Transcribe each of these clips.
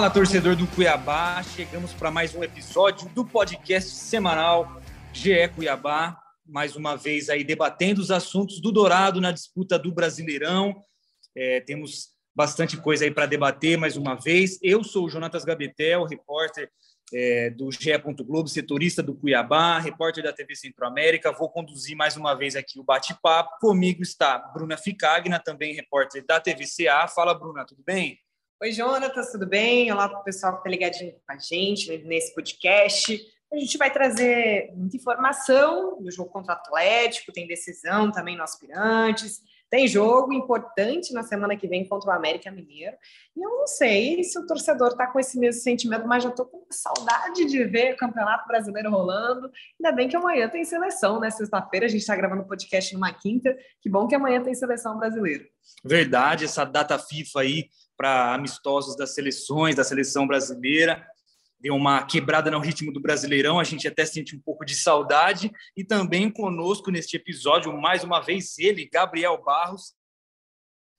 Fala, torcedor do Cuiabá. Chegamos para mais um episódio do podcast semanal GE Cuiabá. Mais uma vez aí debatendo os assuntos do Dourado na disputa do Brasileirão. É, temos bastante coisa aí para debater mais uma vez. Eu sou o Jonatas Gabetel, repórter é, do GE. Globo, setorista do Cuiabá, repórter da TV Centro-América. Vou conduzir mais uma vez aqui o bate-papo. Comigo está Bruna Ficagna, também repórter da TVCA. Fala, Bruna, tudo bem? Oi, Jonatas, tudo bem? Olá para o pessoal que está ligadinho com a gente nesse podcast. A gente vai trazer muita informação do jogo contra o Atlético, tem decisão também no Aspirantes, tem jogo importante na semana que vem contra o América Mineiro. E eu não sei se o torcedor está com esse mesmo sentimento, mas já estou com saudade de ver o Campeonato Brasileiro rolando. Ainda bem que amanhã tem seleção, né? Sexta-feira a gente está gravando o podcast numa quinta. Que bom que amanhã tem seleção brasileira. Verdade, essa data FIFA aí para amistosos das seleções, da seleção brasileira deu uma quebrada no ritmo do Brasileirão, a gente até sente um pouco de saudade. E também conosco neste episódio, mais uma vez, ele, Gabriel Barros,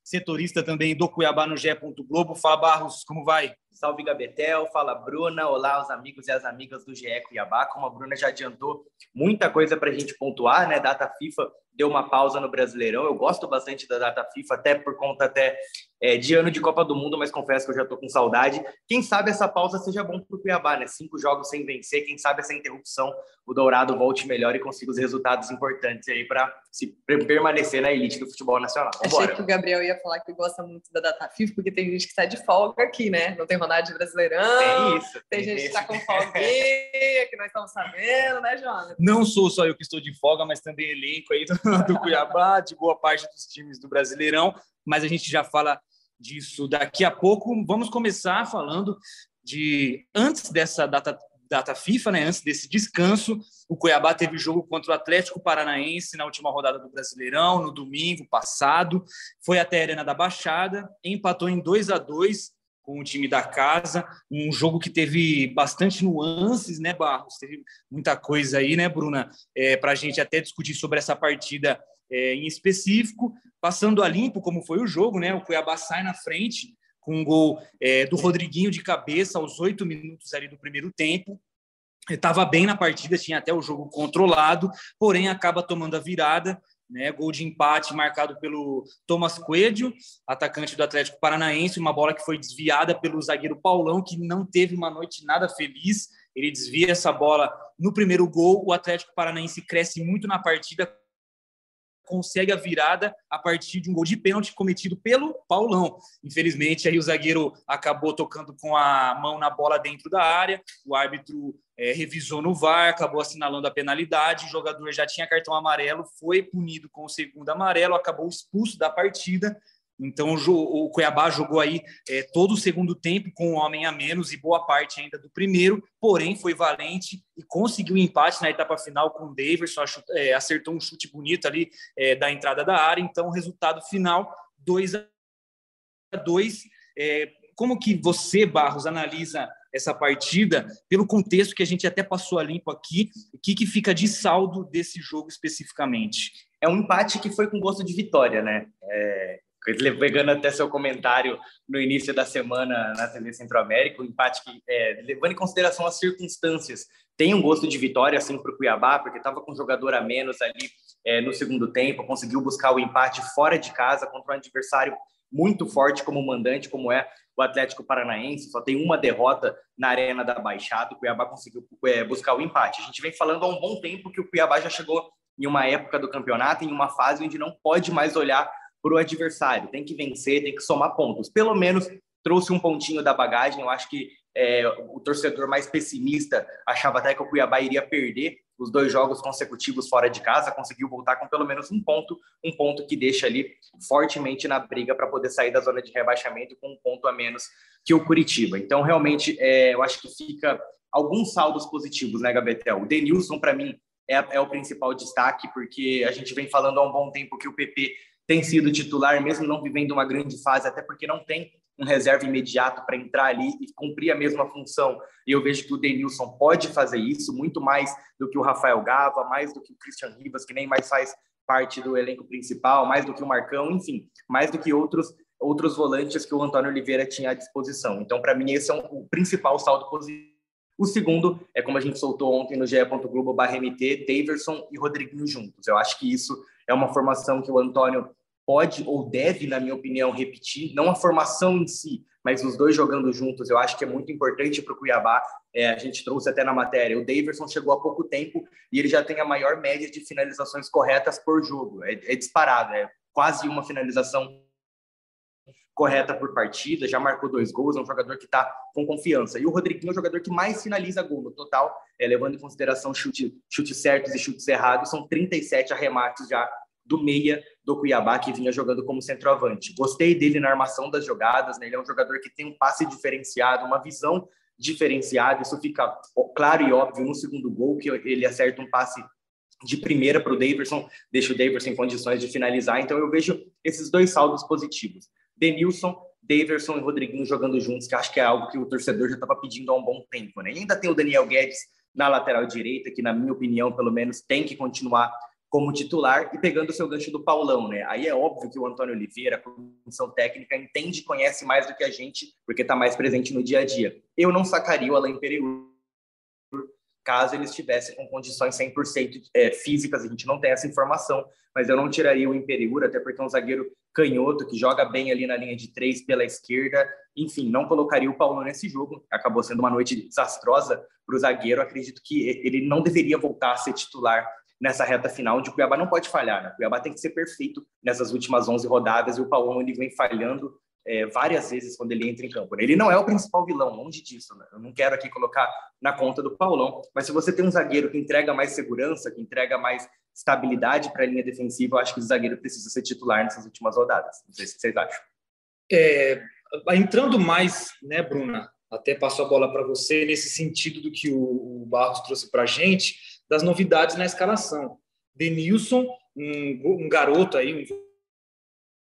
setorista também do Cuiabá no GE. Globo. Fala, Barros, como vai? Salve Gabetel, fala Bruna, olá os amigos e as amigas do GE Cuiabá. Como a Bruna já adiantou, muita coisa para a gente pontuar, né? Data FIFA deu uma pausa no Brasileirão. Eu gosto bastante da data FIFA, até por conta até é, de ano de Copa do Mundo, mas confesso que eu já estou com saudade. Quem sabe essa pausa seja bom para o Cuiabá, né? Cinco jogos sem vencer, quem sabe essa interrupção, o Dourado volte melhor e consiga os resultados importantes aí para se permanecer na elite do futebol nacional. Vambora. Achei que o Gabriel ia falar que gosta muito da data FIFA, porque tem gente que está de folga aqui, né? Não tem Ronaldo de Brasileirão. Tem isso. Tem, tem gente que está com folga que nós estamos sabendo, né, Jonas? Não sou só eu que estou de folga, mas também elenco aí do, do Cuiabá, de boa parte dos times do Brasileirão, mas a gente já fala disso daqui a pouco. Vamos começar falando de antes dessa data data FIFA, né? Antes desse descanso, o Cuiabá teve jogo contra o Atlético Paranaense na última rodada do Brasileirão, no domingo passado. Foi até a Arena da Baixada, empatou em 2 a 2 com o time da casa, um jogo que teve bastante nuances, né, Barros? Teve muita coisa aí, né, Bruna, é, para a gente até discutir sobre essa partida é, em específico. Passando a limpo, como foi o jogo, né? O Cuiabá sai na frente com um gol é, do Rodriguinho de cabeça aos oito minutos ali do primeiro tempo. Estava bem na partida, tinha até o jogo controlado, porém acaba tomando a virada. Né, gol de empate marcado pelo Thomas Coelho, atacante do Atlético Paranaense, uma bola que foi desviada pelo zagueiro Paulão, que não teve uma noite nada feliz. Ele desvia essa bola no primeiro gol. O Atlético Paranaense cresce muito na partida, consegue a virada a partir de um gol de pênalti cometido pelo Paulão. Infelizmente, aí o zagueiro acabou tocando com a mão na bola dentro da área, o árbitro é, revisou no VAR, acabou assinalando a penalidade, o jogador já tinha cartão amarelo, foi punido com o segundo amarelo, acabou expulso da partida, então o Cuiabá jogou aí é, todo o segundo tempo com um homem a menos e boa parte ainda do primeiro, porém foi valente e conseguiu um empate na etapa final com o Davidson, é, acertou um chute bonito ali é, da entrada da área. Então o resultado final 2 a 2 é, Como que você, Barros, analisa essa partida pelo contexto que a gente até passou a limpo aqui? O que, que fica de saldo desse jogo especificamente? É um empate que foi com gosto de vitória, né? É, pegando até seu comentário no início da semana na TV Centro-América, o empate que, é, levando em consideração as circunstâncias, tem um gosto de vitória assim para o Cuiabá, porque estava com um jogador a menos ali é, no segundo tempo, conseguiu buscar o empate fora de casa contra um adversário muito forte como mandante, como é Atlético Paranaense, só tem uma derrota na Arena da Baixada, o Cuiabá conseguiu é, buscar o empate. A gente vem falando há um bom tempo que o Cuiabá já chegou em uma época do campeonato, em uma fase onde não pode mais olhar para o adversário. Tem que vencer, tem que somar pontos. Pelo menos trouxe um pontinho da bagagem. Eu acho que é, o torcedor mais pessimista achava até que o Cuiabá iria perder os dois jogos consecutivos fora de casa, conseguiu voltar com pelo menos um ponto, um ponto que deixa ali fortemente na briga para poder sair da zona de rebaixamento com um ponto a menos que o Curitiba. Então, realmente, é, eu acho que fica alguns saldos positivos, né, Gabetel? O Denilson, para mim, é, é, o principal destaque, porque a gente vem falando há um bom tempo que o PP tem sido titular, mesmo não vivendo uma grande fase, até porque não tem um reserva imediato para entrar ali e cumprir a mesma função. E eu vejo que o Denilson pode fazer isso muito mais do que o Rafael Gava, mais do que o Christian Rivas, que nem mais faz parte do elenco principal, mais do que o Marcão, enfim, mais do que outros outros volantes que o Antônio Oliveira tinha à disposição. Então, para mim, esse é um, o principal saldo positivo. O segundo é como a gente soltou ontem no ge.globo/mt, Daverson e Rodriguinho juntos. Eu acho que isso é uma formação que o Antônio pode ou deve, na minha opinião, repetir. Não a formação em si, mas os dois jogando juntos. Eu acho que é muito importante para o Cuiabá. É, a gente trouxe até na matéria. O Daverson chegou há pouco tempo e ele já tem a maior média de finalizações corretas por jogo. É, é disparado, é quase uma finalização correta por partida, já marcou dois gols, é um jogador que está com confiança. E o Rodriguinho é o jogador que mais finaliza gol no total, é, levando em consideração chute, chutes certos e chutes errados, são 37 arremates já do meia do Cuiabá, que vinha jogando como centroavante. Gostei dele na armação das jogadas, né? ele é um jogador que tem um passe diferenciado, uma visão diferenciada, isso fica claro e óbvio no segundo gol, que ele acerta um passe de primeira para o Davidson, deixa o Davidson em condições de finalizar, então eu vejo esses dois saldos positivos. Denilson, Daverson e Rodriguinho jogando juntos, que acho que é algo que o torcedor já estava pedindo há um bom tempo. Né? E ainda tem o Daniel Guedes na lateral direita, que na minha opinião, pelo menos, tem que continuar como titular e pegando o seu gancho do Paulão, né? Aí é óbvio que o Antônio Oliveira, a comissão técnica, entende e conhece mais do que a gente, porque está mais presente no dia a dia. Eu não sacaria o Alain Pereur caso ele estivesse com condições 100% é, físicas, a gente não tem essa informação, mas eu não tiraria o Imperiur, até porque é um zagueiro canhoto, que joga bem ali na linha de três pela esquerda, enfim, não colocaria o Paulo nesse jogo, acabou sendo uma noite desastrosa para o zagueiro, acredito que ele não deveria voltar a ser titular nessa reta final, onde o Cuiabá não pode falhar, né? o Cuiabá tem que ser perfeito nessas últimas 11 rodadas, e o Paulão ele vem falhando é, várias vezes quando ele entra em campo. Né? Ele não é o principal vilão, longe disso. Né? Eu não quero aqui colocar na conta do Paulão, mas se você tem um zagueiro que entrega mais segurança, que entrega mais estabilidade para a linha defensiva, eu acho que o zagueiro precisa ser titular nessas últimas rodadas. Não sei se vocês acham. É, entrando mais, né, Bruna? Até passo a bola para você nesse sentido do que o, o Barros trouxe para a gente, das novidades na escalação. Denilson, um, um garoto aí, um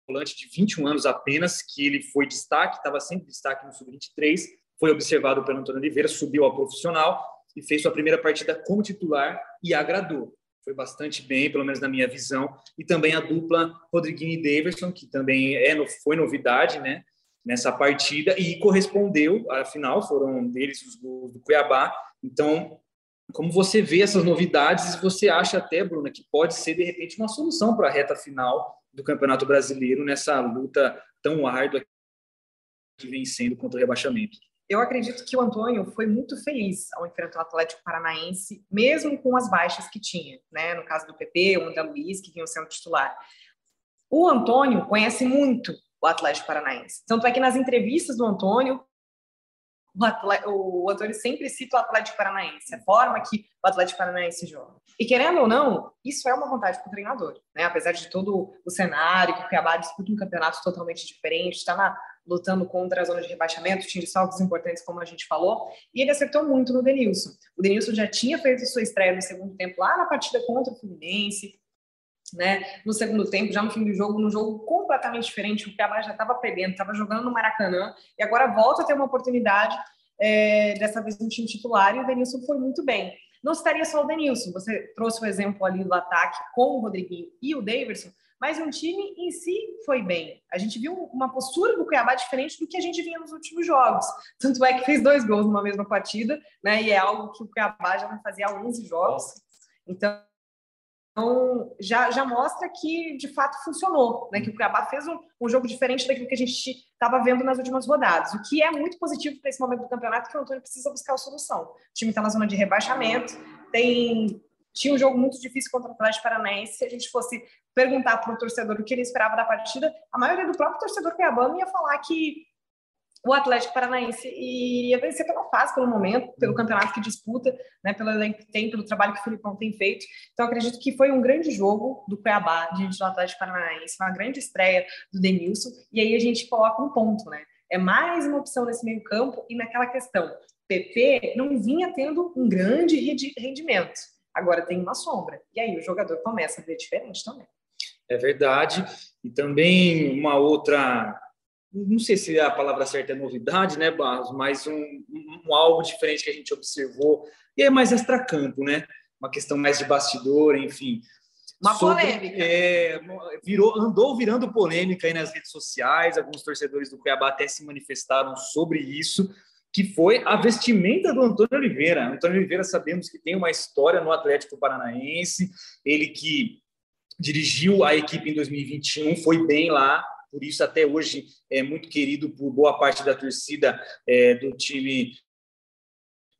volante de 21 anos apenas, que ele foi destaque, estava sempre destaque no Sub-23, foi observado pelo Antônio Oliveira, subiu ao profissional e fez sua primeira partida como titular e agradou. Foi bastante bem, pelo menos na minha visão. E também a dupla Rodriguinho e Davidson, que também é, foi novidade né, nessa partida e correspondeu, afinal, foram deles os gols do Cuiabá. Então, como você vê essas novidades, você acha até, Bruna, que pode ser, de repente, uma solução para a reta final do Campeonato Brasileiro nessa luta tão árdua que vem sendo contra o rebaixamento. Eu acredito que o Antônio foi muito feliz ao enfrentar o Atlético Paranaense, mesmo com as baixas que tinha, né? No caso do PP, o André Luiz, que vinham sendo titular. O Antônio conhece muito o Atlético Paranaense. Tanto é que nas entrevistas do Antônio, o, o Antônio sempre cita o Atlético Paranaense, a forma que o Atlético Paranaense joga. E querendo ou não, isso é uma vontade para o treinador, né? Apesar de todo o cenário, que o Cuiabá disputa um campeonato totalmente diferente, está lutando contra a zona de rebaixamento, tinha saltos importantes, como a gente falou, e ele acertou muito no Denilson. O Denilson já tinha feito sua estreia no segundo tempo lá na partida contra o Fluminense, né? No segundo tempo, já no fim do jogo, num jogo completamente diferente, o Cuiabá já estava perdendo, estava jogando no Maracanã e agora volta a ter uma oportunidade, é, dessa vez no time titular, e o Denilson foi muito bem. Não estaria só o Denilson, você trouxe o exemplo ali do ataque com o Rodriguinho e o Davidson, mas o time em si foi bem. A gente viu uma postura do Cuiabá diferente do que a gente vinha nos últimos jogos. Tanto é que fez dois gols numa mesma partida, né? E é algo que o Cuiabá já não fazia há 11 jogos. Então, então, já, já mostra que de fato funcionou, né? que o Cuiabá fez um, um jogo diferente daquilo que a gente estava vendo nas últimas rodadas, o que é muito positivo para esse momento do campeonato, que o Antônio precisa buscar a solução. O time está na zona de rebaixamento, tem tinha um jogo muito difícil contra o Atlético Paranaense. Se a gente fosse perguntar para o torcedor o que ele esperava da partida, a maioria do próprio torcedor cuiabano ia falar que o Atlético Paranaense iria vencer pela fase, pelo momento, pelo campeonato que disputa, né, pelo elenco que tem, pelo trabalho que o Filipão tem feito. Então, acredito que foi um grande jogo do Cuiabá diante do Atlético Paranaense, uma grande estreia do Denilson, e aí a gente coloca um ponto, né? É mais uma opção nesse meio campo e naquela questão. PP não vinha tendo um grande rendimento, agora tem uma sombra. E aí o jogador começa a ver diferente também. É verdade. E também uma outra, não sei se a palavra certa é novidade, né, Barros, mas um, um, algo diferente que a gente observou, e é mais extracampo, né? Uma questão mais de bastidor, enfim. Uma sobre, polêmica. É, virou, andou virando polêmica aí nas redes sociais, alguns torcedores do Cuiabá até se manifestaram sobre isso, que foi a vestimenta do Antônio Oliveira. Antônio Oliveira sabemos que tem uma história no Atlético Paranaense, ele que dirigiu a equipe em 2021, foi bem lá, por isso até hoje é muito querido por boa parte da torcida é, do time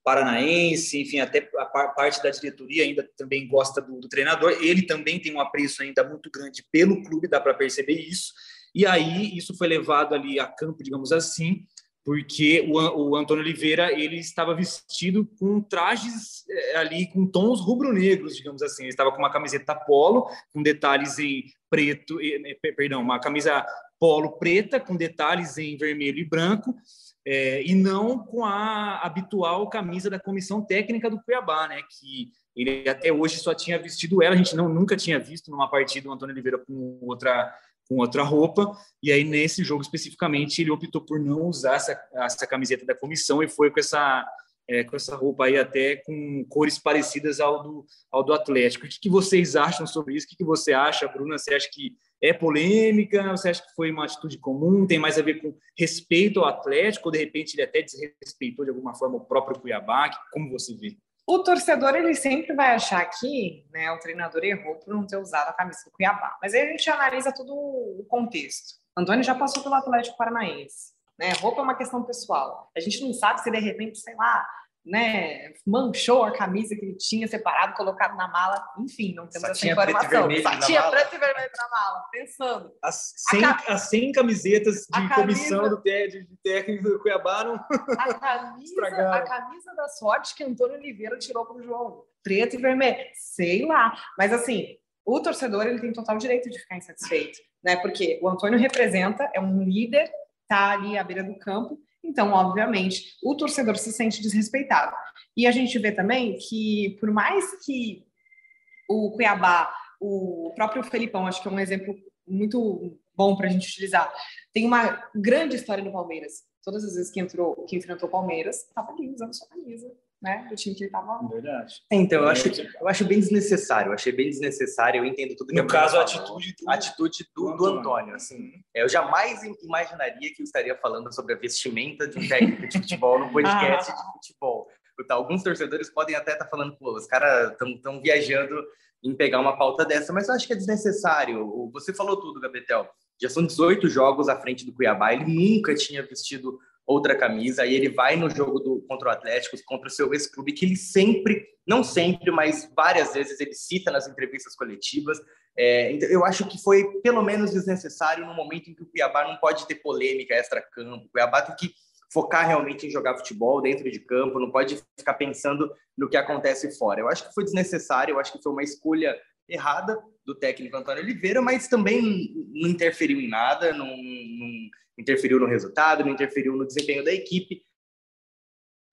paranaense, enfim, até a parte da diretoria ainda também gosta do, do, treinador. Ele também tem um apreço ainda muito grande pelo clube, dá para perceber isso. E aí isso foi levado ali a campo, digamos assim, porque o, o Antônio Oliveira ele estava vestido com trajes é, ali com tons rubro-negros, digamos assim. Ele estava com uma camiseta polo com detalhes em preto, perdão, uma camisa polo preta com detalhes em vermelho e branco é, e não com a habitual camisa da comissão técnica do Cuiabá, né? Que ele até hoje só tinha vestido ela, a gente não, nunca tinha visto numa partida o Antônio Oliveira com outra com outra roupa, e aí nesse jogo especificamente ele optou por não usar essa, essa camiseta da comissão e foi com essa é, com essa roupa aí até com cores parecidas ao do, ao do Atlético. O que, que vocês acham sobre isso? O que, que você acha, Bruna? Você acha que é polêmica? Você acha que foi uma atitude comum? Tem mais a ver com respeito ao Atlético? Ou de repente ele até desrespeitou de alguma forma o próprio Cuiabá? Como você vê? O torcedor ele sempre vai achar que né, o treinador errou por não ter usado a camisa do Cuiabá. Mas aí a gente analisa todo o contexto. Antônio já passou pelo Atlético Paranaense. Né? Roupa é uma questão pessoal. A gente não sabe se de repente, sei lá, né, manchou a camisa que ele tinha separado, colocado na mala. Enfim, não temos Só essa informação. Só tinha mala. preto e vermelho na mala, pensando. As 100, ca... as 100 camisetas de camisa... comissão do TED, de técnico do Cuiabá não a camisa, a camisa da sorte que Antônio Oliveira tirou para o João. Preto e vermelho. Sei lá. Mas assim, o torcedor ele tem total direito de ficar insatisfeito, né? Porque o Antônio representa, é um líder, tá ali à beira do campo então, obviamente, o torcedor se sente desrespeitado. E a gente vê também que, por mais que o Cuiabá, o próprio Felipão, acho que é um exemplo muito bom para a gente utilizar, tem uma grande história no Palmeiras. Todas as vezes que entrou, que enfrentou o Palmeiras, estava ali usando sua camisa né, do time que ele estava. Verdade. Então, eu acho, eu acho bem desnecessário. Eu achei bem desnecessário. Eu entendo tudo que No caso, a atitude do, atitude do, do Antônio. Assim, eu jamais imaginaria que eu estaria falando sobre a vestimenta de um técnico de futebol no podcast de futebol. Alguns torcedores podem até estar tá falando, pô, os caras estão viajando em pegar uma pauta dessa, mas eu acho que é desnecessário. Você falou tudo, Gabetel. Já são 18 jogos à frente do Cuiabá. Ele nunca tinha vestido outra camisa, aí ele vai no jogo do, contra o Atlético, contra o seu ex-clube, que ele sempre, não sempre, mas várias vezes ele cita nas entrevistas coletivas. É, então, eu acho que foi pelo menos desnecessário no momento em que o Cuiabá não pode ter polêmica extra-campo. O Cuiabá tem que focar realmente em jogar futebol dentro de campo, não pode ficar pensando no que acontece fora. Eu acho que foi desnecessário, eu acho que foi uma escolha errada do técnico Antônio Oliveira, mas também não interferiu em nada, não, não interferiu no resultado, não interferiu no desempenho da equipe.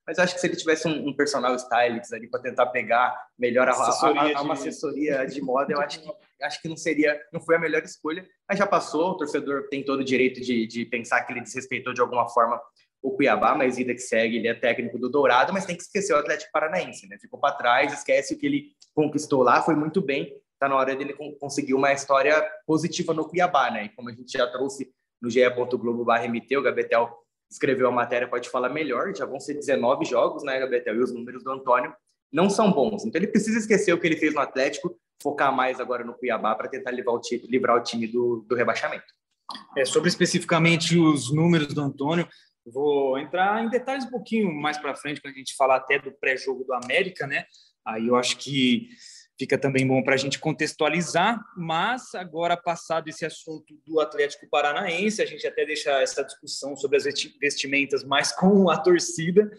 Mas acho que se ele tivesse um, um personal stylist ali para tentar pegar melhor a, a, a, uma assessoria de moda, eu acho que, acho que não seria, não foi a melhor escolha. Mas já passou, o torcedor tem todo o direito de, de pensar que ele desrespeitou de alguma forma o Cuiabá, mas vida que segue, ele é técnico do Dourado, mas tem que esquecer o Atlético Paranaense, né? Ficou para trás, esquece o que ele conquistou lá, foi muito bem. Está na hora dele conseguir uma história positiva no Cuiabá, né? E como a gente já trouxe no ge.globo.mt, o Gabetel escreveu a matéria, pode falar melhor, já vão ser 19 jogos, né, Gabetel? E os números do Antônio não são bons. Então ele precisa esquecer o que ele fez no Atlético, focar mais agora no Cuiabá para tentar livrar o time, livrar o time do, do rebaixamento. É, sobre especificamente os números do Antônio, vou entrar em detalhes um pouquinho mais para frente, quando a gente falar até do pré-jogo do América, né? Aí eu acho que fica também bom para a gente contextualizar, mas agora passado esse assunto do Atlético Paranaense, a gente até deixa essa discussão sobre as vestimentas mais com a torcida.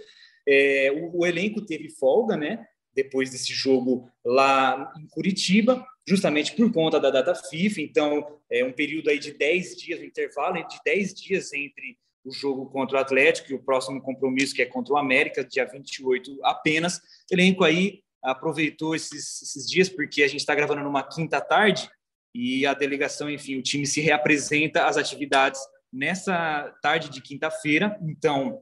É, o, o, elenco teve folga, né? Depois desse jogo lá em Curitiba, justamente por conta da data FIFA. Então, é um período aí de 10 dias, um intervalo de 10 dias entre o jogo contra o Atlético e o próximo compromisso, que é contra o América, dia 28 apenas. Elenco aí aproveitou esses, esses dias, porque a gente está gravando numa quinta tarde, e a delegação, enfim, o time se reapresenta às atividades nessa tarde de quinta-feira. Então,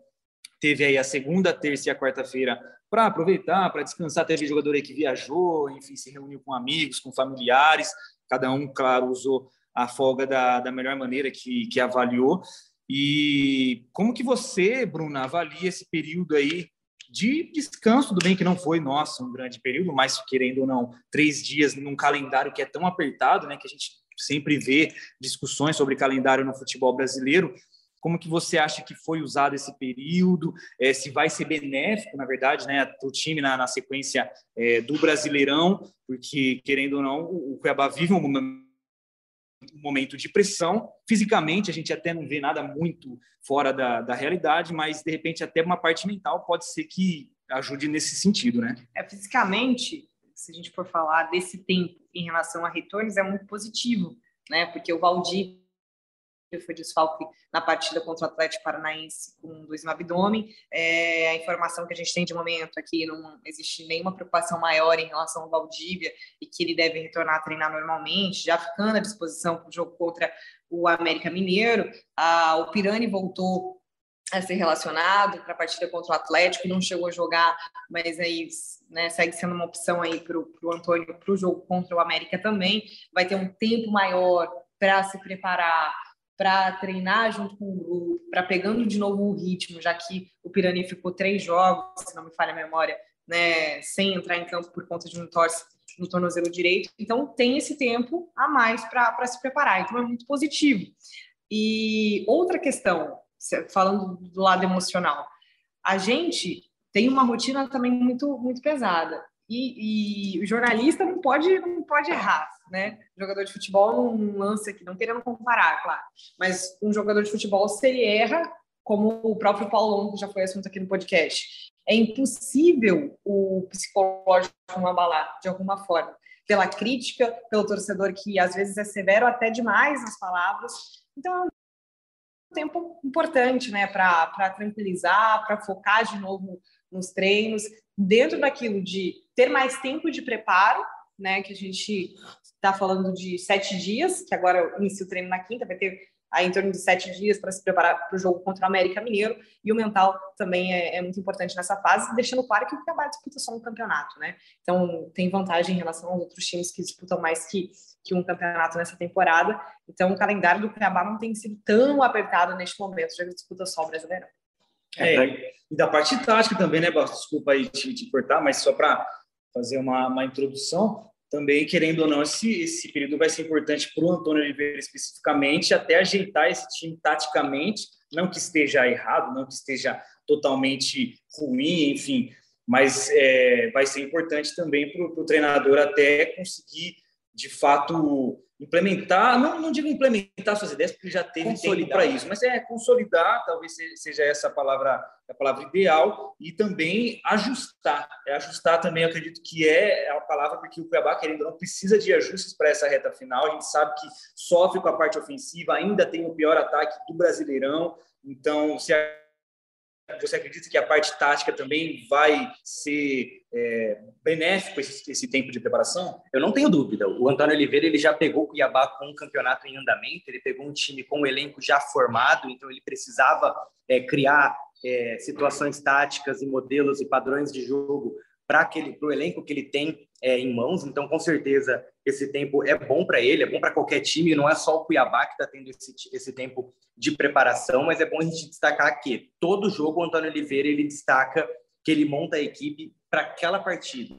teve aí a segunda, terça e a quarta-feira para aproveitar, para descansar. Teve jogador aí que viajou, enfim, se reuniu com amigos, com familiares. Cada um, claro, usou a folga da, da melhor maneira que, que avaliou. E como que você, Bruna, avalia esse período aí de descanso, tudo bem que não foi, nossa, um grande período, mas querendo ou não, três dias num calendário que é tão apertado, né, que a gente sempre vê discussões sobre calendário no futebol brasileiro, como que você acha que foi usado esse período? É, se vai ser benéfico, na verdade, né, para o time na, na sequência é, do Brasileirão, porque, querendo ou não, o Cuiabá vive um momento um momento de pressão. Fisicamente, a gente até não vê nada muito fora da, da realidade, mas de repente até uma parte mental pode ser que ajude nesse sentido, né? É, fisicamente, se a gente for falar desse tempo em relação a retornos, é muito positivo, né? Porque o Valdir foi desfalque na partida contra o Atlético Paranaense com dois no abdômen. É, a informação que a gente tem de momento aqui não existe nenhuma preocupação maior em relação ao Valdívia e que ele deve retornar a treinar normalmente, já ficando à disposição para o jogo contra o América Mineiro. Ah, o Pirani voltou a ser relacionado para a partida contra o Atlético, não chegou a jogar, mas aí né, segue sendo uma opção aí para o Antônio para o jogo contra o América também. Vai ter um tempo maior para se preparar para treinar junto com o grupo, para pegando de novo o ritmo, já que o Pirani ficou três jogos, se não me falha a memória, né, sem entrar em campo por conta de um torce no tornozelo direito. Então, tem esse tempo a mais para se preparar. Então, é muito positivo. E outra questão, falando do lado emocional, a gente tem uma rotina também muito, muito pesada. E, e, o jornalista não pode, não pode errar, né? Jogador de futebol não lança aqui, não querendo comparar, claro. Mas um jogador de futebol, se ele erra, como o próprio Paulão, que já foi assunto aqui no podcast, é impossível o psicológico não abalar de alguma forma. Pela crítica, pelo torcedor que às vezes é severo até demais nas palavras. Então, é um tempo importante, né, para tranquilizar, para focar de novo nos treinos, dentro daquilo de ter mais tempo de preparo, né? Que a gente está falando de sete dias, que agora inicia o treino na quinta, vai ter aí em torno de sete dias para se preparar para o jogo contra o América Mineiro, e o mental também é, é, muito importante nessa fase, deixando claro que o Cuiabá disputa só um campeonato, né? Então tem vantagem em relação aos outros times que disputam mais que, que um campeonato nessa temporada. Então o calendário do Cuiabá não tem sido tão apertado neste momento, já que disputa só o Brasileirão. É, e da parte tática também, né, Basta? Desculpa aí te, te cortar, mas só para fazer uma, uma introdução, também, querendo ou não, esse, esse período vai ser importante para o Antônio Oliveira especificamente, até ajeitar esse time taticamente, não que esteja errado, não que esteja totalmente ruim, enfim, mas é, vai ser importante também para o treinador até conseguir, de fato, implementar, não, não digo implementar suas ideias, porque já teve tempo para isso, mas é consolidar, talvez seja essa a palavra, a palavra ideal, e também ajustar. É ajustar também, acredito que é a palavra, porque o Cuiabá, querendo ou não, precisa de ajustes para essa reta final. A gente sabe que sofre com a parte ofensiva, ainda tem o pior ataque do Brasileirão, então se você acredita que a parte tática também vai ser é, benéfico esse, esse, tempo de preparação? Eu não tenho dúvida. O Antônio Oliveira ele já pegou o Cuiabá com um campeonato em andamento, ele pegou um time com um elenco já formado, então ele precisava é, criar é, situações táticas e modelos e padrões de jogo para o elenco que ele tem é, em mãos. Então, com certeza, esse tempo é bom para ele, é bom para qualquer time. Não é só o Cuiabá que está tendo esse, esse tempo de preparação, mas é bom a gente destacar que todo jogo o Antônio Oliveira ele destaca que ele monta a equipe para aquela partida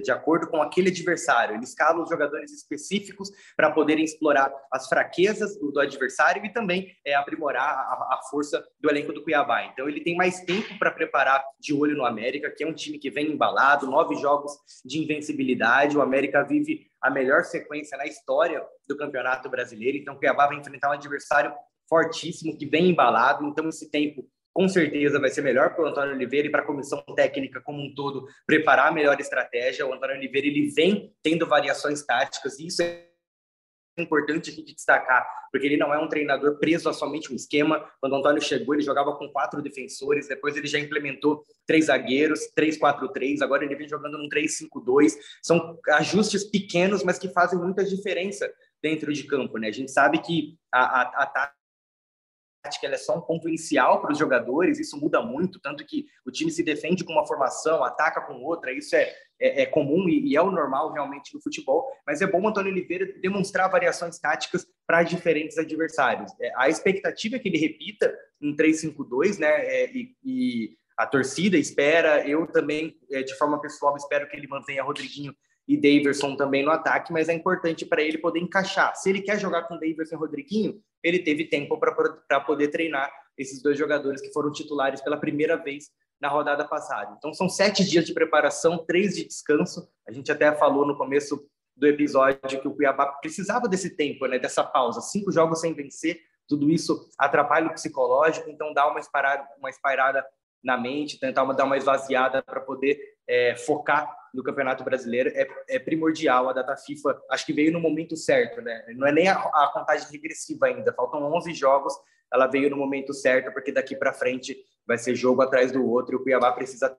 de acordo com aquele adversário. Ele escala os jogadores específicos para poderem explorar as fraquezas do, do adversário e também é, aprimorar a, a, força do elenco do Cuiabá. Então, ele tem mais tempo para preparar de olho no América, que é um time que vem embalado, nove jogos de invencibilidade. O América vive a melhor sequência na história do Campeonato Brasileiro. Então, o Cuiabá vai enfrentar um adversário fortíssimo que vem embalado. Então, esse tempo com certeza vai ser melhor para o Antônio Oliveira e para a comissão técnica como um todo preparar a melhor estratégia. O Antônio Oliveira ele vem tendo variações táticas e isso é importante a gente destacar, porque ele não é um treinador preso a somente um esquema. Quando o Antônio chegou, ele jogava com quatro defensores, depois ele já implementou três zagueiros, 3-4-3, agora ele vem jogando num 3-5-2. São ajustes pequenos, mas que fazem muita diferença dentro de campo, né? A gente sabe que a, a, a tática é só um ponto inicial para os jogadores, isso muda muito, tanto que o time se defende com uma formação, ataca com outra, isso é, é, é comum e, e, é o normal realmente no futebol, mas é bom o Antônio Oliveira demonstrar variações táticas para diferentes adversários. É, a expectativa é que ele repita um 3-5-2, né, é, e, e, a torcida espera, eu também, é, de forma pessoal, espero que ele mantenha Rodriguinho e Daverson também no ataque, mas é importante para ele poder encaixar. Se ele quer jogar com Daverson e Rodriguinho, ele teve tempo para poder treinar esses dois jogadores que foram titulares pela primeira vez na rodada passada. Então, são sete dias de preparação, três de descanso. A gente até falou no começo do episódio que o Cuiabá precisava desse tempo, né, dessa pausa. Cinco jogos sem vencer, tudo isso atrapalha o psicológico, então dá uma espirada, uma espirada na mente, tentar uma, dar uma esvaziada para poder é, focar no Campeonato Brasileiro é, é, primordial. A data FIFA acho que veio no momento certo, né? Não é nem a, a contagem regressiva ainda, faltam 11 jogos, ela veio no momento certo, porque daqui para frente vai ser jogo atrás do outro e o Cuiabá precisa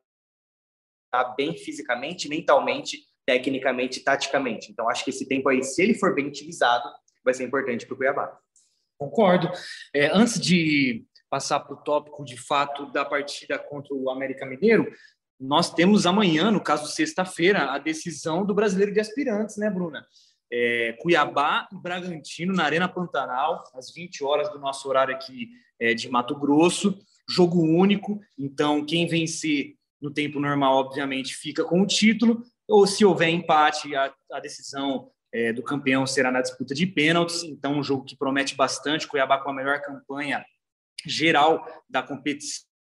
estar bem fisicamente, mentalmente, tecnicamente, taticamente. Então acho que esse tempo aí, se ele for bem utilizado, vai ser importante para o Cuiabá. Concordo. É, antes de passar para o tópico de fato da partida contra o América Mineiro, nós temos amanhã, no caso sexta-feira, a decisão do Brasileiro de Aspirantes, né, Bruna? É, Cuiabá e Bragantino na Arena Pantanal, às 20 horas do nosso horário aqui é, de Mato Grosso. Jogo único, então quem vencer no tempo normal, obviamente, fica com o título, ou se houver empate, a, a decisão é, do campeão será na disputa de pênaltis. Então, um jogo que promete bastante. Cuiabá com a melhor campanha geral da competição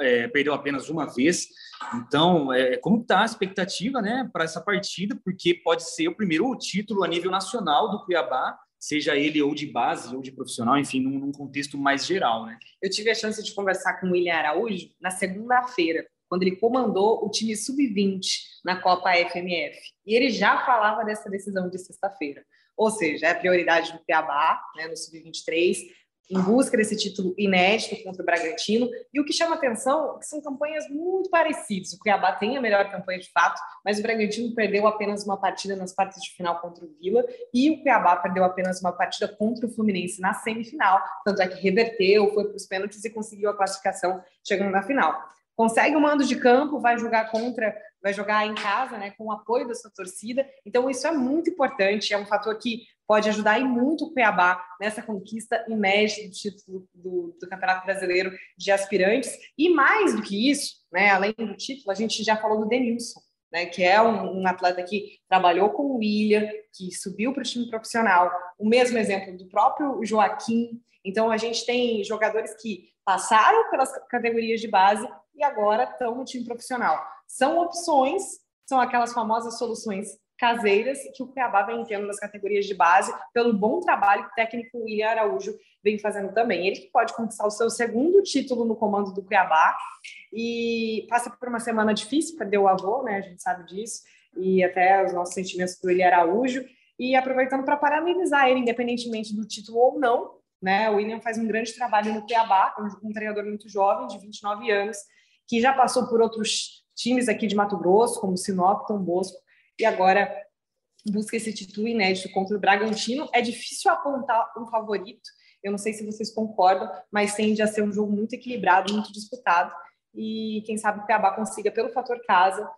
é, perdeu apenas uma vez. Então, é, como está a expectativa né, para essa partida? Porque pode ser o primeiro título a nível nacional do Cuiabá, seja ele ou de base ou de profissional, enfim, num, num contexto mais geral. Né? Eu tive a chance de conversar com o William Araújo na segunda-feira, quando ele comandou o time sub-20 na Copa FMF. E ele já falava dessa decisão de sexta-feira. Ou seja, é prioridade do Cuiabá, né, no sub-23, em busca desse título inédito contra o Bragantino. E o que chama atenção é que são campanhas muito parecidas. O Cuiabá tem a melhor campanha de fato, mas o Bragantino perdeu apenas uma partida nas partes de final contra o Vila e o Cuiabá perdeu apenas uma partida contra o Fluminense na semifinal. Tanto é que reverteu, foi para os pênaltis e conseguiu a classificação chegando na final. Consegue o mando de campo, vai jogar contra, vai jogar em casa, né, com o apoio da sua torcida. Então isso é muito importante, é um fator que pode ajudar e muito o Cuiabá nessa conquista inédita do título do, do, Campeonato Brasileiro de Aspirantes. E mais do que isso, né, além do título, a gente já falou do Denilson, né, que é um, um, atleta que trabalhou com o William, que subiu para o time profissional. O mesmo exemplo do próprio Joaquim. Então, a gente tem jogadores que passaram pelas categorias de base e agora estão no time profissional. São opções, são aquelas famosas soluções caseiras que o Cuiabá vem tendo nas categorias de base, pelo bom trabalho que o técnico William Araújo vem fazendo também. Ele que pode conquistar o seu segundo título no comando do Cuiabá e passa por uma semana difícil, perdeu o avô, né? A gente sabe disso, e até os nossos sentimentos do William Araújo. E aproveitando para parabenizar ele, independentemente do título ou não, né? O William faz um grande trabalho no Cuiabá, um treinador muito jovem, de 29 anos, que já passou por outros times aqui de Mato Grosso, como Sinop, Tom Bosco, e agora busca esse título inédito contra o Bragantino. É difícil apontar um favorito, eu não sei se vocês concordam, mas tende a ser um jogo muito equilibrado, muito disputado, e quem sabe o Cuiabá consiga, pelo fator casa,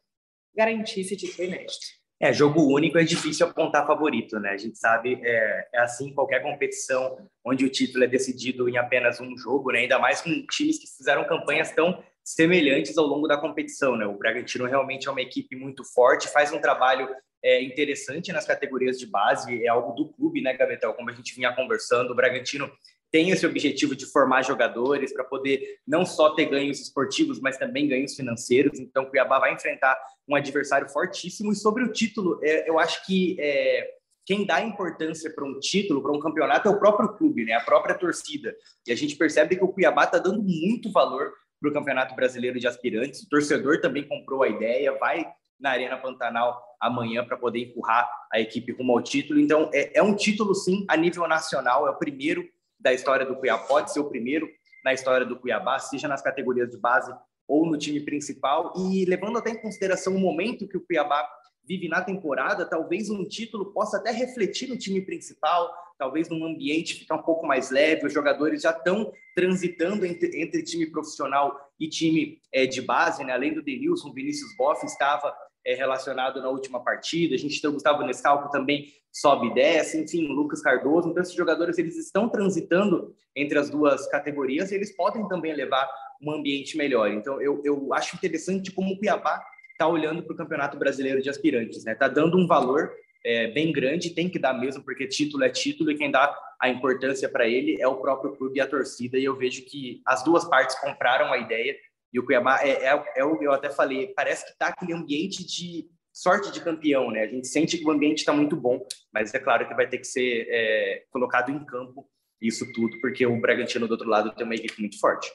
garantir esse título inédito. É, jogo único é difícil apontar favorito, né? A gente sabe, é, é assim qualquer competição onde o título é decidido em apenas um jogo, né? Ainda mais com times que fizeram campanhas tão semelhantes ao longo da competição. Né? O Bragantino realmente é uma equipe muito forte, faz um trabalho é, interessante nas categorias de base, é algo do clube, né, Gabetel? Como a gente vinha conversando, o Bragantino tem esse objetivo de formar jogadores para poder não só ter ganhos esportivos, mas também ganhos financeiros. Então, o Cuiabá vai enfrentar um adversário fortíssimo. E sobre o título, é, eu acho que é, quem dá importância para um título, para um campeonato, é o próprio clube, né? a própria torcida. E a gente percebe que o Cuiabá está dando muito valor para o Campeonato Brasileiro de Aspirantes. O torcedor também comprou a ideia, vai na Arena Pantanal amanhã para poder empurrar a equipe rumo ao título. Então, é, é, um título, sim, a nível nacional, é o primeiro da história do Cuiabá, pode ser o primeiro na história do Cuiabá, seja nas categorias de base ou no time principal. E levando até em consideração o momento que o Cuiabá vive na temporada, talvez um título possa até refletir no time principal, talvez num ambiente ficar um pouco mais leve, os jogadores já estão transitando entre, entre time profissional e time é, de base, né? além do Denilson, Vinícius Boff estava é, relacionado na última partida, a gente tem o Gustavo Nescalco também sobe e desce, enfim, Lucas Cardoso, então esses jogadores eles estão transitando entre as duas categorias e eles podem também levar um ambiente melhor, então eu, eu acho interessante como o Cuiabá está olhando para o Campeonato Brasileiro de Aspirantes, né? Está dando um valor é, bem grande, tem que dar mesmo, porque título é título e quem dá a importância para ele é o próprio clube e a torcida. E eu vejo que as duas partes compraram a ideia e o Cuiabá é, é, é o eu até falei, parece que está aquele ambiente de sorte de campeão, né? A gente sente que o ambiente está muito bom, mas é claro que vai ter que ser é, colocado em campo isso tudo, porque o Bragantino do outro lado tem uma equipe muito forte.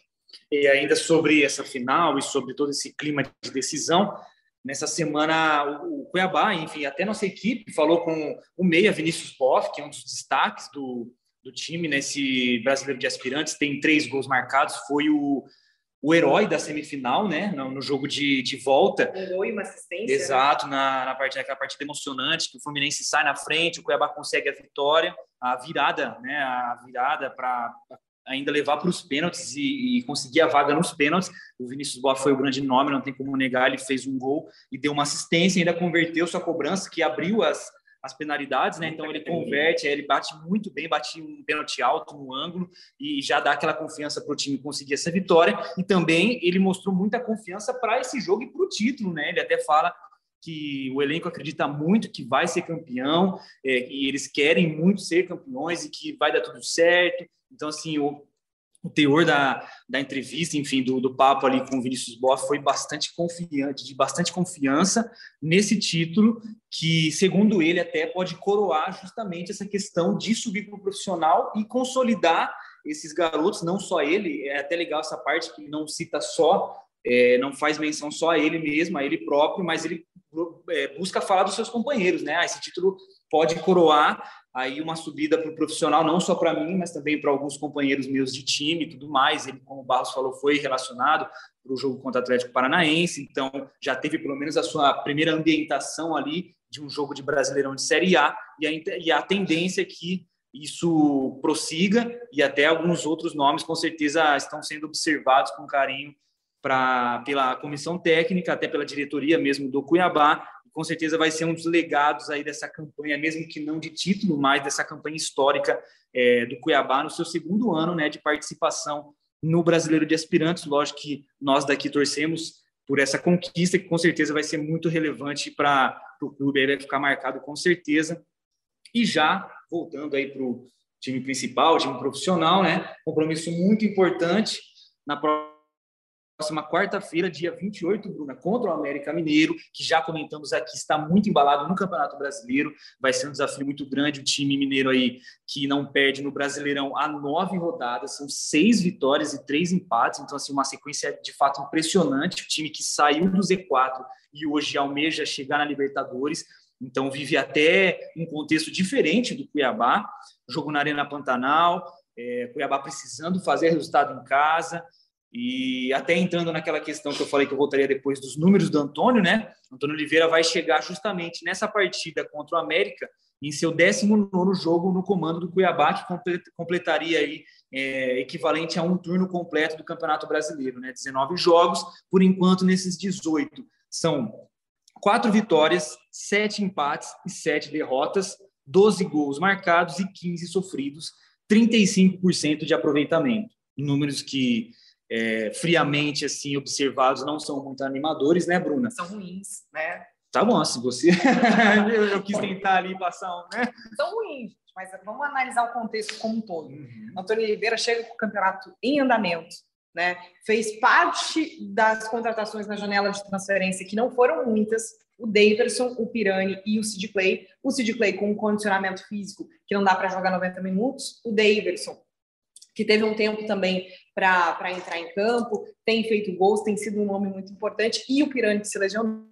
E ainda sobre essa final e sobre todo esse clima de decisão, Nessa semana, o Cuiabá, enfim, até nossa equipe falou com o Meia Vinícius Boff, que é um dos destaques do, do time nesse brasileiro de aspirantes, tem três gols marcados, foi o, o herói da semifinal, né? No, no jogo de, de volta. Um gol e uma assistência. Exato, na, na parte naquela partida emocionante, que o Fluminense sai na frente, o Cuiabá consegue a vitória, a virada, né? A virada para ainda levar para os pênaltis e, e, conseguir a vaga nos pênaltis. O Vinícius Boa foi o grande nome, não tem como negar, ele fez um gol e deu uma assistência, ainda converteu sua cobrança, que abriu as, as penalidades, né? Então ele converte, ele bate muito bem, bate um pênalti alto no ângulo e já dá aquela confiança para o time conseguir essa vitória. E também ele mostrou muita confiança para esse jogo e para o título, né? Ele até fala que o elenco acredita muito que vai ser campeão, é, e eles querem muito ser campeões e que vai dar tudo certo. Então, assim, o, o teor da, da entrevista, enfim, do, do papo ali com o Vinícius Boff foi bastante confiante, de bastante confiança nesse título, que, segundo ele, até pode coroar justamente essa questão de subir para o profissional e consolidar esses garotos, não só ele, é até legal essa parte que não cita só, é, não faz menção só a ele mesmo, a ele próprio, mas ele busca falar dos seus companheiros, né? Ah, esse título pode coroar aí uma subida para o profissional, não só para mim, mas também para alguns companheiros meus de time e tudo mais. Ele, como o Barros falou, foi relacionado para o jogo contra o Atlético Paranaense, então já teve pelo menos a sua primeira ambientação ali de um jogo de Brasileirão de Série A, e a, e a tendência é que isso prossiga, e até alguns outros nomes com certeza estão sendo observados com carinho pra, pela comissão técnica, até pela diretoria mesmo do Cuiabá, com certeza vai ser um dos legados aí dessa campanha, mesmo que não de título, mas dessa campanha histórica é, do Cuiabá no seu segundo ano né, de participação no Brasileiro de Aspirantes. Lógico que nós daqui torcemos por essa conquista, que com certeza vai ser muito relevante para o clube, aí vai ficar marcado com certeza. E já voltando aí para o time principal, time profissional, né? Compromisso muito importante na próxima próxima quarta-feira, dia 28, Bruna, contra o América Mineiro, que já comentamos aqui, está muito embalado no Campeonato Brasileiro. Vai ser um desafio muito grande. O time mineiro aí, que não perde no Brasileirão há nove rodadas, são seis vitórias e três empates. Então, assim, uma sequência de fato impressionante. O time que saiu do Z4 e hoje almeja chegar na Libertadores. Então, vive até um contexto diferente do Cuiabá. Jogo na Arena Pantanal, é, Cuiabá precisando fazer resultado em casa. E até entrando naquela questão que eu falei que eu voltaria depois dos números do Antônio, né? Antônio Oliveira vai chegar justamente nessa partida contra o América em seu 19 jogo no comando do Cuiabá, que completaria aí é, equivalente a um turno completo do Campeonato Brasileiro, né? 19 jogos, por enquanto nesses 18 são quatro vitórias, sete empates e sete derrotas, 12 gols marcados e 15 sofridos, 35% de aproveitamento. Números que é, friamente assim observados não são muito animadores, né, Bruna? São ruins, né? Tá bom, se você eu, eu, quis tentar ali passar um, né? São ruins, mas vamos analisar o contexto como um todo. Uhum. Antônio Oliveira chega com o campeonato em andamento, né? Fez parte das contratações na janela de transferência que não foram muitas, o Davidson, o Pirani e o Sid Clay. O Sid Clay com um condicionamento físico que não dá para jogar 90 minutos, o Davidson que teve um tempo também para entrar em campo, tem feito gols, tem sido um nome muito importante, e o Pirani se lesionou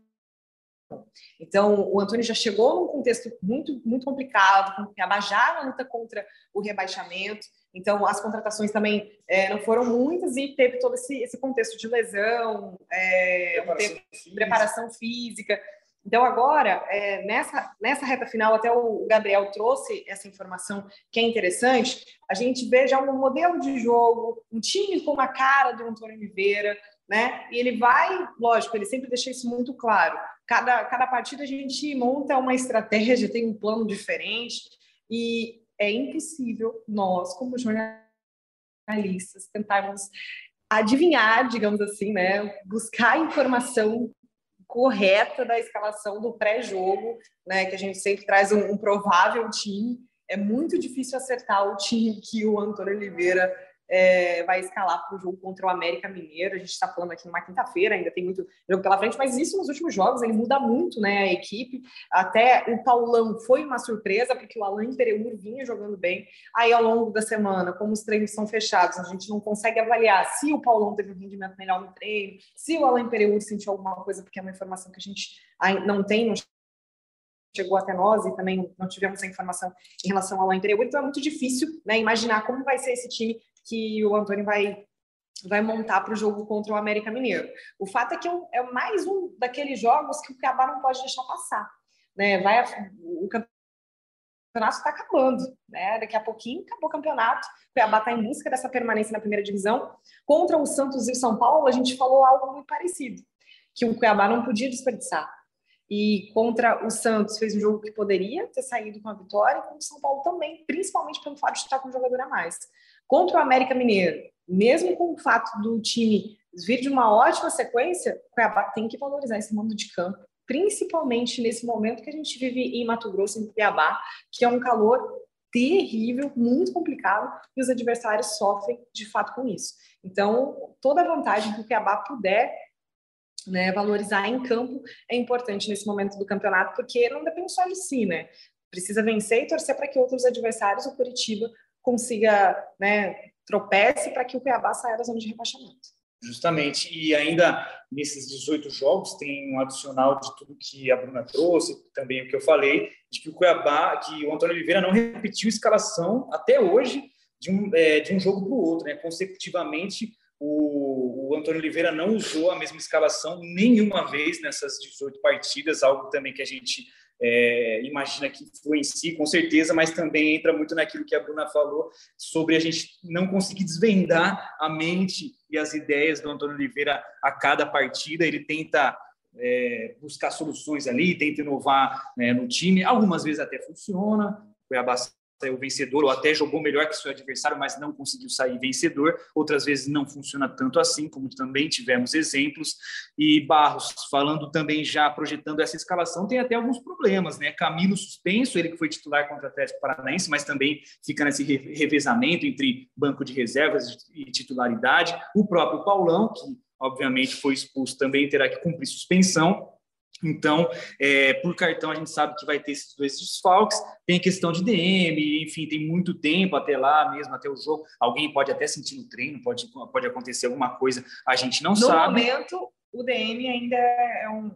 Então, o Antônio já chegou num contexto muito, muito complicado, com Cuiabá já na luta contra o rebaixamento. Então, as contratações também é, não foram muitas e teve todo esse, esse contexto de lesão, é, preparação, física. preparação, física. Então, agora, é, nessa, nessa reta final, até o Gabriel trouxe essa informação que é interessante, a gente vê já um modelo de jogo, um time com a cara do Antônio Oliveira, né? E ele vai, lógico, ele sempre deixa isso muito claro. Cada, cada partida a gente monta uma estratégia, tem um plano diferente, e é impossível nós, como jornalistas, tentarmos adivinhar, digamos assim, né? Buscar informação correta da escalação do pré-jogo, né? Que a gente sempre traz um, um provável time. É muito difícil acertar o time que o Antônio Oliveira é, vai escalar para o jogo contra o América Mineiro. A gente está falando aqui numa quinta-feira, ainda tem muito jogo pela frente, mas isso nos últimos jogos ele muda muito, né? A equipe. Até o Paulão foi uma surpresa, porque o Alain Pereur vinha jogando bem. Aí, ao longo da semana, como os treinos são fechados, a gente não consegue avaliar se o Paulão teve um rendimento melhor no treino, se o Alain Pereur sentiu alguma coisa, porque é uma informação que a gente não tem, não chegou até nós e também não tivemos a informação em relação ao Alain Pereur, então é muito difícil né, imaginar como vai ser esse time que o Antônio vai vai montar para o jogo contra o América Mineiro. O fato é que é mais um daqueles jogos que o Cuiabá não pode deixar passar. Né? Vai, o campeonato está acabando. Né? Daqui a pouquinho acabou o campeonato. O Cuiabá está em busca dessa permanência na primeira divisão. Contra o Santos e o São Paulo, a gente falou algo muito parecido, que o Cuiabá não podia desperdiçar. E contra o Santos fez um jogo que poderia ter saído com a vitória, e contra o São Paulo também, principalmente pelo fato de estar com um jogador a mais. Contra o América Mineiro, mesmo com o fato do time vir de uma ótima sequência, o Cuiabá tem que valorizar esse mando de campo, principalmente nesse momento que a gente vive em Mato Grosso, em Cuiabá, que é um calor terrível, muito complicado, e os adversários sofrem de fato com isso. Então, toda a vantagem que o Cuiabá puder né, valorizar em campo é importante nesse momento do campeonato, porque não depende só de si, né? Precisa vencer e torcer para que outros adversários, o Curitiba, consiga, né, tropece para que o Cuiabá saia da zona de rebaixamento. Justamente, e ainda nesses 18 jogos tem um adicional de tudo que a Bruna trouxe, também o que eu falei, de que o Cuiabá, que o Antônio Oliveira não repetiu escalação até hoje de um, é, de um jogo para o outro, né? consecutivamente o, o Antônio Oliveira não usou a mesma escalação nenhuma vez nessas 18 partidas, algo também que a gente é, imagina que influencie, com certeza, mas também entra muito naquilo que a Bruna falou sobre a gente não conseguir desvendar a mente e as ideias do Antônio Oliveira a cada partida. Ele tenta é, buscar soluções ali, tenta inovar né, no time. Algumas vezes até funciona. A saiu vencedor ou até jogou melhor que seu adversário, mas não conseguiu sair vencedor. Outras vezes não funciona tanto assim, como também tivemos exemplos. E Barros, falando também já projetando essa escalação, tem até alguns problemas, né? Camilo suspenso, ele que foi titular contra o Atlético Paranaense, mas também fica nesse revezamento entre banco de reservas e titularidade. O próprio Paulão, que obviamente foi expulso, também terá que cumprir suspensão. Então, é, por cartão, a gente sabe que vai ter esses dois desfalques. Tem questão de DM, enfim, tem muito tempo até lá mesmo, até o jogo. Alguém pode até sentir no treino, pode, pode acontecer alguma coisa, a gente não no sabe. No momento, o DM ainda é um,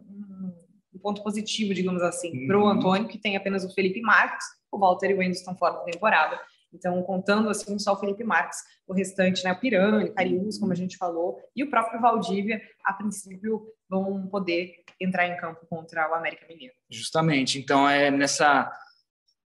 um ponto positivo, digamos assim, uhum. para o Antônio, que tem apenas o Felipe Marques, o Walter e o Wendy estão fora da temporada. Então, contando assim só o Felipe Marques, o restante, né, o Pirani, Cariús, como a gente falou, e o próprio Valdívia, a princípio, vão poder entrar em campo contra o América Mineiro. Justamente. Então, é nessa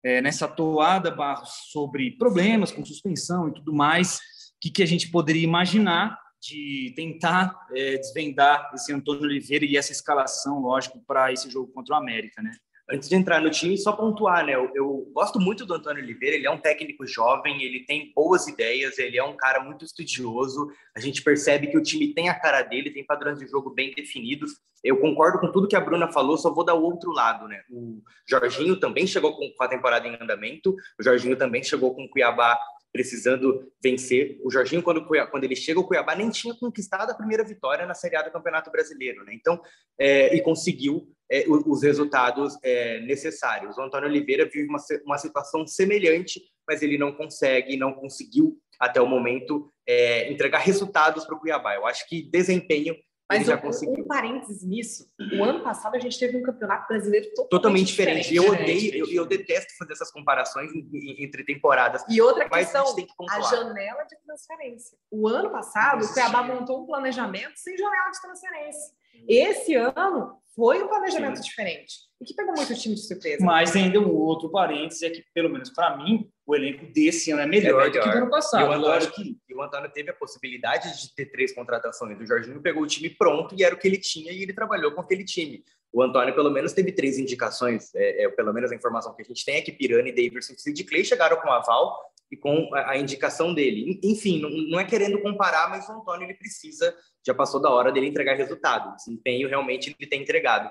é, nessa toada, Barros, sobre problemas com suspensão e tudo mais, o que, que a gente poderia imaginar de tentar é, desvendar esse Antônio Oliveira e essa escalação, lógico, para esse jogo contra o América, né? Antes de entrar no time, só pontuar, né? Eu, eu, gosto muito do Antônio Oliveira, ele é um técnico jovem, ele tem boas ideias, ele é um cara muito estudioso. A gente percebe que o time tem a cara dele, tem padrões de jogo bem definidos. Eu concordo com tudo que a Bruna falou, só vou dar o outro lado, né? O Jorginho também chegou com a temporada em andamento, o Jorginho também chegou com o Cuiabá precisando vencer. O Jorginho, quando, quando ele chega, o Cuiabá nem tinha conquistado a primeira vitória na Série A do Campeonato Brasileiro, né? Então, é, e conseguiu é, os resultados é, necessários. O Antônio Oliveira vive uma, uma situação semelhante, mas ele não consegue, não conseguiu até o momento é, entregar resultados para o Cuiabá. Eu acho que desempenho Mas já conseguiu. um parênteses nisso, o ano passado a gente teve um campeonato brasileiro totalmente, totalmente diferente. diferente. Eu odeio, eu, eu, detesto fazer essas comparações entre temporadas. E outra questão, a, a, janela de transferência. O ano passado, o Cuiabá montou um planejamento sem janela de transferência. Esse ano foi um planejamento Sim. diferente e que pegou muito o time de surpresa. Mas ainda um outro parênteses é que, pelo menos para mim, o elenco desse ano é melhor, é melhor. do que do ano passado. E o, Antônio, que... e o Antônio teve a possibilidade de ter três contratações. O Jorginho pegou o time pronto e era o que ele tinha e ele trabalhou com aquele time. O Antônio, pelo menos, teve três indicações. É, é pelo menos a informação que a gente tem é que Pirani, Davidson e Sid Clay chegaram com aval e com a, indicação dele. Enfim, não, é querendo comparar, mas o Antônio ele precisa, já passou da hora dele entregar resultado. Desempenho realmente ele tem entregado.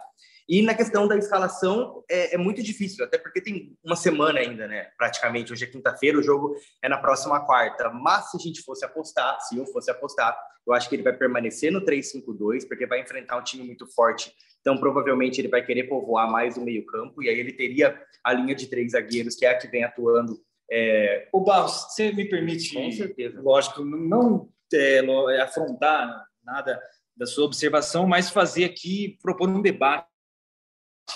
E na questão da escalação é, é, muito difícil, até porque tem uma semana ainda, né? Praticamente, hoje é quinta-feira, o jogo é na próxima quarta. Mas se a gente fosse apostar, se eu fosse apostar, eu acho que ele vai permanecer no 3-5-2, porque vai enfrentar um time muito forte. Então, provavelmente, ele vai querer povoar mais o meio-campo, e aí ele teria a linha de três zagueiros, que é a que vem atuando. É... O Barros, você me permite, Com certeza. lógico, não é, é, afrontar nada da sua observação, mas fazer aqui, propor um debate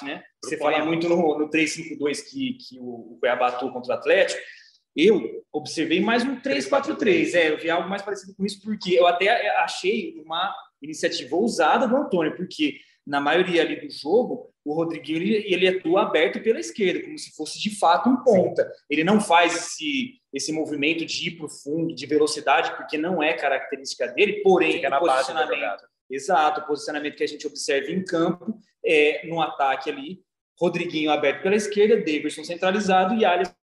né? Você fala muito no, no 3-5-2 que, que o, o Cuiabá atuou contra o Atlético. Eu observei mais um 3-4-3. É, eu vi algo mais parecido com isso, porque eu até achei uma iniciativa ousada do Antônio, porque na maioria ali do jogo, o Rodriguinho ele, ele atua aberto pela esquerda, como se fosse de fato um ponta. Ele não faz esse, esse movimento de ir para o fundo, de velocidade, porque não é característica dele, porém, o posicionamento. Exato, o posicionamento que a gente observa em campo é, no ataque ali, Rodriguinho aberto pela esquerda, Davidson centralizado e Alisson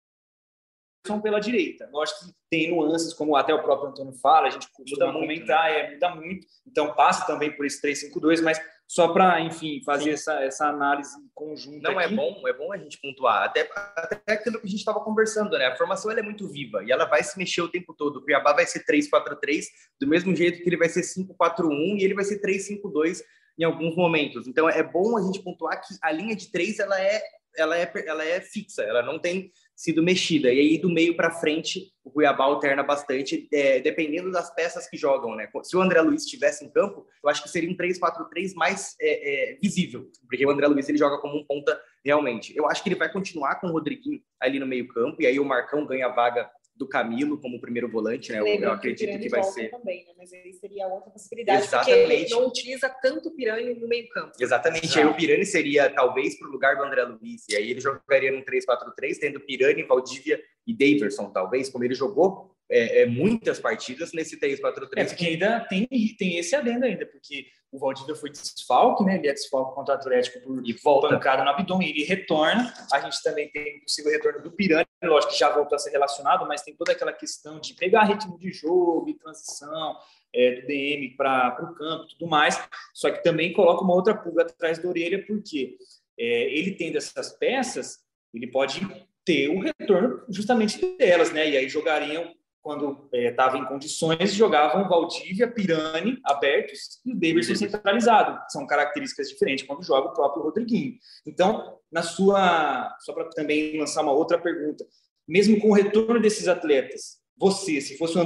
pela direita. Lógico que tem nuances, como até o próprio Antônio fala, a gente costuma comentar, né? é, muda muito, então passa também por esse 3-5-2, mas só para, enfim, fazer essa, essa análise conjunta. Não, é aqui. é bom, é bom a gente pontuar, até, até aquilo que a gente estava conversando, né? A formação é muito viva e ela vai se mexer o tempo todo. O Cuiabá vai ser 3-4-3, do mesmo jeito que ele vai ser 5-4-1 e ele vai ser 3-5-2 em alguns momentos. Então é bom a gente pontuar que a linha de três ela é, ela é, ela é fixa, ela não tem sido mexida. E aí do meio para frente o Cuiabá alterna bastante, é, dependendo das peças que jogam, né? Se o André Luiz estivesse em campo, eu acho que seria um 3-4-3 mais é, é, visível, porque o André Luiz ele joga como um ponta realmente. Eu acho que ele vai continuar com o Rodriguinho ali no meio campo e aí o Marcão ganha vaga do Camilo como primeiro volante, né? Eu, eu acredito que, vai ser. Também, né? Mas aí seria outra possibilidade, Exatamente. porque ele não utiliza tanto o Pirani no meio-campo. Exatamente. Aí o Pirani seria talvez para o lugar do André Luiz. E aí ele jogaria num 3-4-3, tendo Pirani, Valdívia e Daverson, talvez, como ele jogou é, é, muitas partidas nesse 3-4-3. É, porque ainda tem, tem esse adendo ainda, porque o Valdívia foi desfalque, né? Ele é desfalque contra o Atlético por e volta. pancada no abdômen, ele retorna. A gente também tem o possível retorno do Pirani, lógico que já voltou a ser relacionado, mas tem toda aquela questão de pegar ritmo de jogo e transição é, do DM para o campo e tudo mais. Só que também coloca uma outra pulga atrás da orelha, porque é, ele tendo essas peças, ele pode ter o retorno justamente delas, né? E aí jogariam quando estava é, em condições, jogavam Valdívia, Pirani abertos e o Davidson centralizado. São características diferentes quando joga o próprio Rodriguinho. Então, na sua. Só para também lançar uma outra pergunta. Mesmo com o retorno desses atletas, você, se fosse o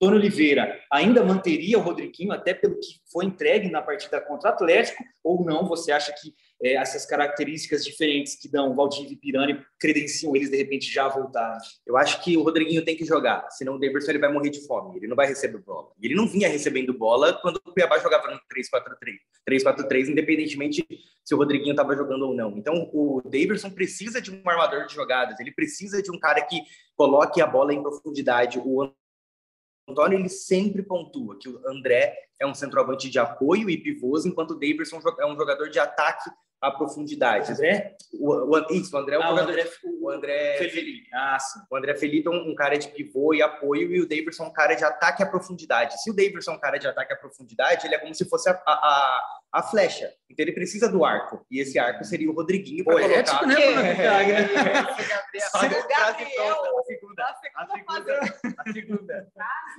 Antônio Oliveira, ainda manteria o Rodriguinho, até pelo que foi entregue na partida contra o Atlético, ou não? Você acha que é, essas características diferentes que dão Valdívia e Pirani credenciam eles de repente já voltar? Eu acho que o Rodriguinho tem que jogar, senão o Davidson ele vai morrer de fome, ele não vai receber bola. Ele não vinha recebendo bola quando o Cuiabá jogava no 3-4-3, 3-4-3, independentemente se o Rodriguinho estava jogando ou não. Então o Davidson precisa de um armador de jogadas, ele precisa de um cara que coloque a bola em profundidade. O Antônio ele sempre pontua que o André é um centroavante de apoio e pivôs, enquanto o Davidson é um jogador de ataque a profundidade. André? O, o, isso, o André é o ah, jogador. O André, o André Felipe. Ah, sim. O André Felipe é um, um, cara de pivô e apoio, e o Davidson é um cara de ataque à profundidade. Se o Davidson é um cara de ataque à profundidade, ele é como se fosse a, a, a flecha. Então ele precisa do arco. E esse arco seria o Rodriguinho para colocar. Ético, né, é, é, é, Gabriel, a segunda, a segunda, a segunda.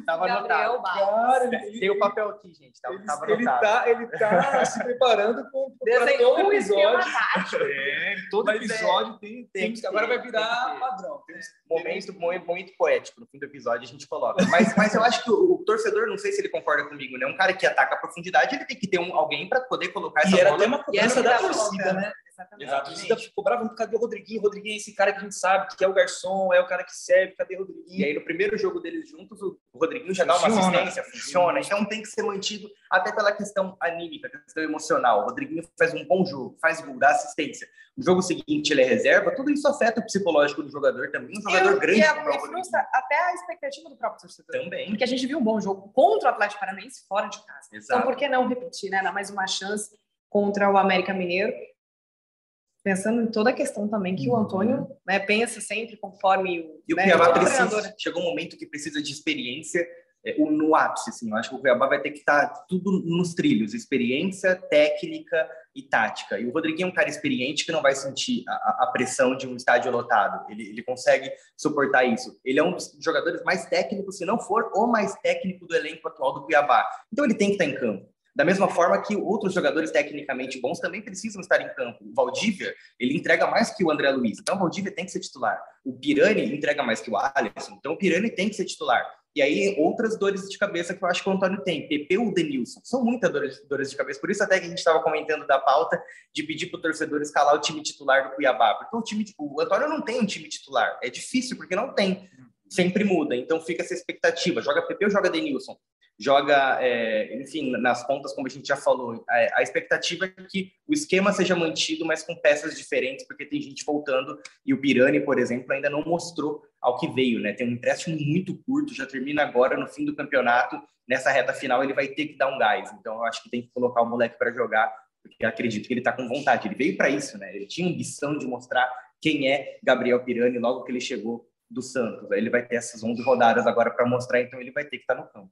Tava Gabriel anotado. Tem o papel aqui, gente. Tava, ele, tava ele tá, ele tá se preparando com Desenhou todo um episódio. É, todo Mas episódio tem, tem, tem que Agora ter, vai virar tem padrão. Momento, momento, momento poético. No fim do episódio a gente coloca. Mas, mas eu acho que o, o torcedor, não sei se ele concorda comigo, né? Um cara que ataca a profundidade, ele tem que ter um, alguém para poder colocar essa E bola. até uma E era cobrança o que da torcida, né? Exatamente. A torcida ficou brava, cadê o Rodriguinho? O Rodriguinho é esse cara que a gente sabe que é o garçom, é o cara que serve, cadê o E Rodriguinho? aí, no primeiro jogo deles juntos, o Rodriguinho já dá uma Funciona. assistência, funciona. Então tem que ser mantido até pela questão anímica, questão emocional. O Rodriguinho faz um bom jogo, faz gol, dá assistência. No jogo seguinte ele é reserva, tudo isso afeta o psicológico do jogador também. Um jogador E- grande e, é- é o e frustra até a expectativa do próprio torcedor. Também. Porque a gente viu um bom jogo contra o Atlético Paranaense fora de casa. Então, Exato. por que não repetir, né? Dar mais uma chance contra o América Mineiro? Pensando em toda a questão também que o Antônio né, pensa sempre conforme o. E o né, Cuiabá precisa, chegou um momento que precisa de experiência é, no ápice, assim. Eu acho que o Cuiabá vai ter que estar tudo nos trilhos, experiência, técnica e tática. E o Rodriguinho é um cara experiente que não vai sentir a, a- a pressão de um estádio lotado. Ele, ele consegue suportar isso. Ele é um dos jogadores mais técnicos, se não for o mais técnico do elenco atual do Cuiabá. Então ele tem que estar em campo. Da mesma forma que outros jogadores tecnicamente bons também precisam estar em campo. O Valdívia, ele entrega mais que o André Luiz. Então o Valdívia tem que ser titular. O Pirani entrega mais que o Alisson. Então o Pirani tem que ser titular. E aí, outras dores de cabeça que eu acho que o Antônio tem. PP ou Denilson. São muitas dores, dores de cabeça. Por isso até que a gente estava comentando da pauta de pedir para o torcedor escalar o time titular do Cuiabá. Porque o time, o Antônio não tem um time titular. É difícil, porque não tem. Sempre muda. Então fica essa expectativa. Joga PP ou joga Denilson? Joga, é, enfim, nas pontas, como a gente já falou. A, a expectativa é que o esquema seja mantido, mas com peças diferentes, porque tem gente voltando. E o Pirani, por exemplo, ainda não mostrou ao que veio, né? Tem um empréstimo muito curto, já termina agora no fim do campeonato. Nessa reta final, ele vai ter que dar um gás. Então, eu acho que tem que colocar o moleque para jogar, porque acredito que ele está com vontade. Ele veio para isso, né? Ele tinha ambição de mostrar quem é Gabriel Pirani logo que ele chegou do Santos. Ele vai ter essas 11 rodadas agora para mostrar, então ele vai ter que estar no campo.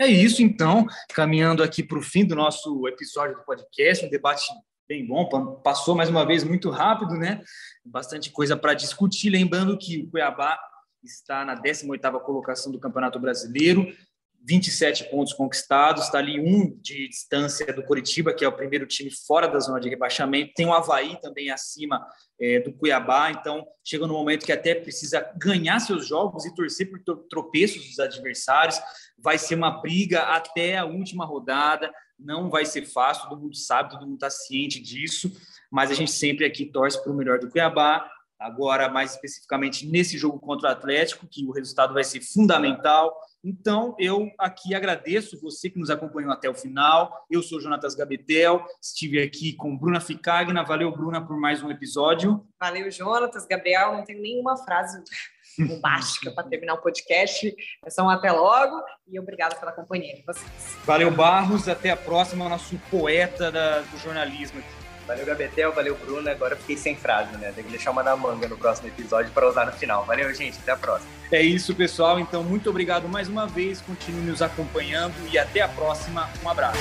É isso, então, caminhando aqui para o fim do nosso episódio do podcast, um debate bem bom, passou mais uma vez muito rápido, né? Bastante coisa para discutir, lembrando que o Cuiabá está na 18ª colocação do Campeonato Brasileiro, 27 pontos conquistados, está ali um de distância do Coritiba, que é o primeiro time fora da zona de rebaixamento. Tem o Havaí também acima é, do Cuiabá, então chega no momento que até precisa ganhar seus jogos e torcer por tropeços dos adversários. Vai ser uma briga até a última rodada, não vai ser fácil, todo mundo sabe, todo mundo está ciente disso, mas a gente sempre aqui torce para o melhor do Cuiabá. Agora, mais especificamente nesse jogo contra o Atlético, que o resultado vai ser fundamental. Então, eu aqui agradeço você que nos acompanhou até o final. Eu sou Jonatas Gabetel, estive aqui com Bruna Ficagna. Valeu, Bruna, por mais um episódio. Valeu, Jonatas. Gabriel, não tenho nenhuma frase bombástica para terminar o podcast. É só um até logo e obrigado pela companhia de vocês. Valeu, Barros. Até a próxima, nosso poeta da, do jornalismo aqui. Valeu, Gabetel, valeu, Bruna. Agora eu fiquei sem frase, né? Tem que deixar uma na manga no próximo episódio para usar no final. Valeu, gente. Até a próxima. É isso, pessoal. Então, muito obrigado mais uma vez. Continue nos acompanhando e até a próxima. Um abraço.